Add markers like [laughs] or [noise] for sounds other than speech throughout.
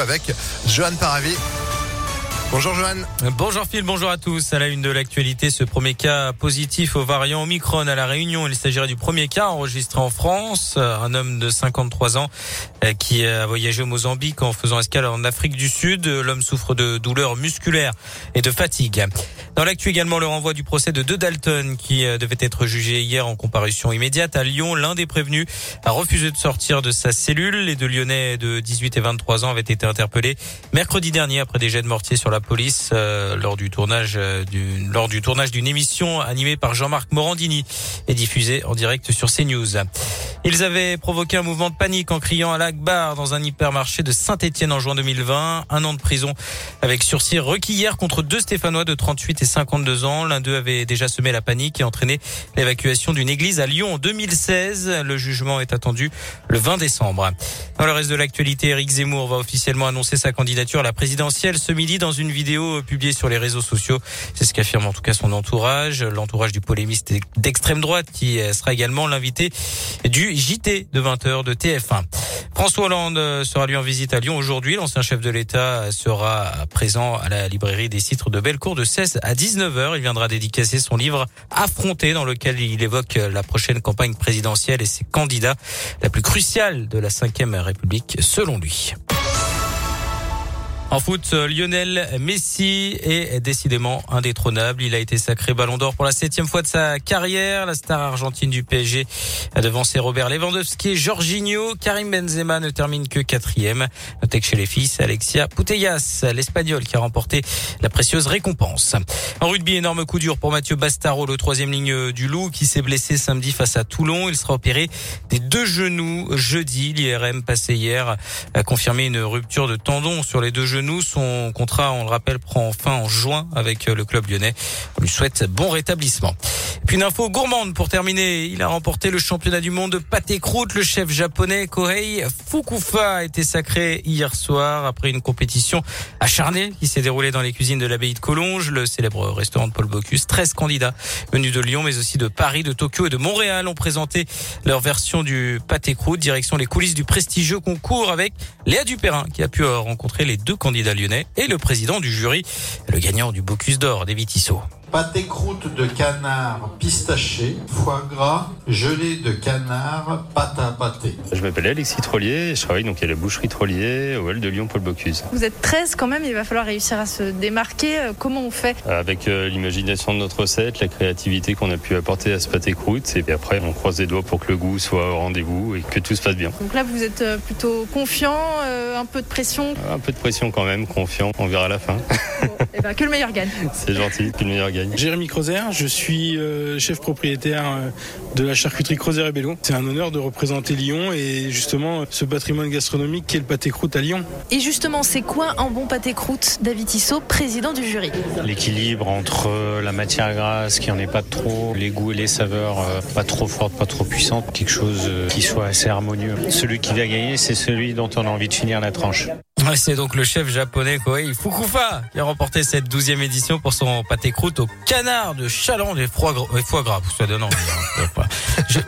avec Johan Paravi. Bonjour Johan. Bonjour Phil, bonjour à tous. À la une de l'actualité, ce premier cas positif au variant Omicron à la Réunion. Il s'agirait du premier cas enregistré en France. Un homme de 53 ans euh, qui a voyagé au Mozambique en faisant escale en Afrique du Sud. L'homme souffre de douleurs musculaires et de fatigue. Dans l'actu également, le renvoi du procès de deux Dalton qui euh, devait être jugé hier en comparution immédiate à Lyon. L'un des prévenus a refusé de sortir de sa cellule. Les deux Lyonnais de 18 et 23 ans avaient été interpellés mercredi dernier après des jets de mortier sur la police euh, lors du tournage euh, lors du tournage d'une émission animée par Jean-Marc Morandini et diffusée en direct sur CNews. Ils avaient provoqué un mouvement de panique en criant à l'Akbar dans un hypermarché de Saint-Etienne en juin 2020. Un an de prison avec sursis requis hier contre deux Stéphanois de 38 et 52 ans. L'un d'eux avait déjà semé la panique et entraîné l'évacuation d'une église à Lyon en 2016. Le jugement est attendu le 20 décembre. Dans le reste de l'actualité, Eric Zemmour va officiellement annoncer sa candidature à la présidentielle ce midi dans une vidéo publiée sur les réseaux sociaux. C'est ce qu'affirme en tout cas son entourage, l'entourage du polémiste d'extrême droite qui sera également l'invité du JT de 20h de TF1. François Hollande sera lui en visite à Lyon aujourd'hui. L'ancien chef de l'État sera présent à la librairie des citres de Bellecour de 16 à 19h. Il viendra dédicacer son livre Affronté dans lequel il évoque la prochaine campagne présidentielle et ses candidats, la plus cruciale de la Ve République selon lui. En foot, Lionel Messi est décidément indétrônable. Il a été sacré Ballon d'Or pour la septième fois de sa carrière. La star argentine du PSG a devancé Robert Lewandowski et Jorginho. Karim Benzema ne termine que quatrième. Notez que chez les fils, Alexia Putellas, l'Espagnol, qui a remporté la précieuse récompense. En rugby, énorme coup dur pour Mathieu Bastaro, le troisième ligne du Loup, qui s'est blessé samedi face à Toulon. Il sera opéré des deux genoux jeudi. L'IRM passé hier a confirmé une rupture de tendon sur les deux genoux nous, Son contrat, on le rappelle, prend fin en juin avec euh, le club lyonnais. On lui souhaite bon rétablissement. Puis une info gourmande pour terminer. Il a remporté le championnat du monde de pâté croûte. Le chef japonais Kohei Fukufa a été sacré hier soir après une compétition acharnée qui s'est déroulée dans les cuisines de l'abbaye de Collonges, le célèbre restaurant de Paul Bocuse. 13 candidats venus de Lyon, mais aussi de Paris, de Tokyo et de Montréal ont présenté leur version du pâté croûte. Direction les coulisses du prestigieux concours avec Léa Dupérin qui a pu rencontrer les deux candidats lyonnais et le président du jury, le gagnant du Bocuse d'or, David Tissot. Pâté croûte de canard pistaché, foie gras, gelée de canard, pâte à pâté. Je m'appelle Alexis Trollier, je travaille donc à la boucherie Trollier, au Hall de Lyon Paul Bocuse. Vous êtes 13 quand même, il va falloir réussir à se démarquer. Euh, comment on fait? Avec euh, l'imagination de notre recette, la créativité qu'on a pu apporter à ce pâté croûte, et puis après on croise les doigts pour que le goût soit au rendez-vous et que tout se passe bien. Donc là vous êtes euh, plutôt confiant, un peu de pression? Un peu de pression quand même, confiant, on verra à la fin. Bon, et ben, que le meilleur gagne. [laughs] C'est gentil, que le meilleur gagne. Jérémy Crozer, je suis euh, chef propriétaire euh, de la charcuterie Crozer et Bello. C'est un honneur de représenter Lyon et justement ce patrimoine gastronomique qui est le pâté croûte à Lyon. Et justement, c'est quoi un bon pâté croûte David Tissot, président du jury? L'équilibre entre la matière grasse, qui en est pas trop, les goûts et les saveurs euh, pas trop fortes, pas trop puissantes, quelque chose qui soit assez harmonieux. Celui qui va gagner, c'est celui dont on a envie de finir la tranche. C'est donc le chef japonais Kohei Fukufa qui a remporté cette douzième édition pour son pâté croûte au canard de Chaland et foie gras. Foie gras, ça donne envie. Hein.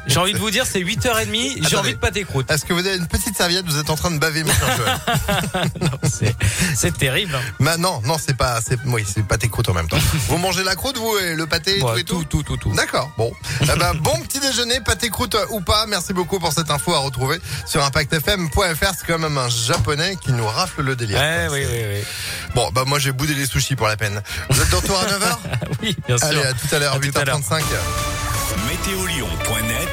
J'ai envie de vous dire, c'est 8h30, j'ai envie de pâté croûte. Est-ce que vous avez une petite serviette? Vous êtes en train de baver, mon cher. [laughs] C'est terrible. Bah non, non, c'est pas, c'est, oui, c'est pâté croûte en même temps. [laughs] vous mangez la croûte, vous, et le pâté, Ouais, tout, et tout, tout, tout, tout. D'accord. Bon. [laughs] Eh ben, bon petit déjeuner, pâté croûte ou pas. Merci beaucoup pour cette info à retrouver sur impactfm.fr. C'est quand même un japonais qui nous rafle le délire. Ouais, oui, oui, oui. Bon, bah moi j'ai boudé les sushis pour la peine. Vous êtes de retour à 9h Oui, bien sûr. Allez, à tout à l'heure, À tout à l'heure. 8h35. Météolion.net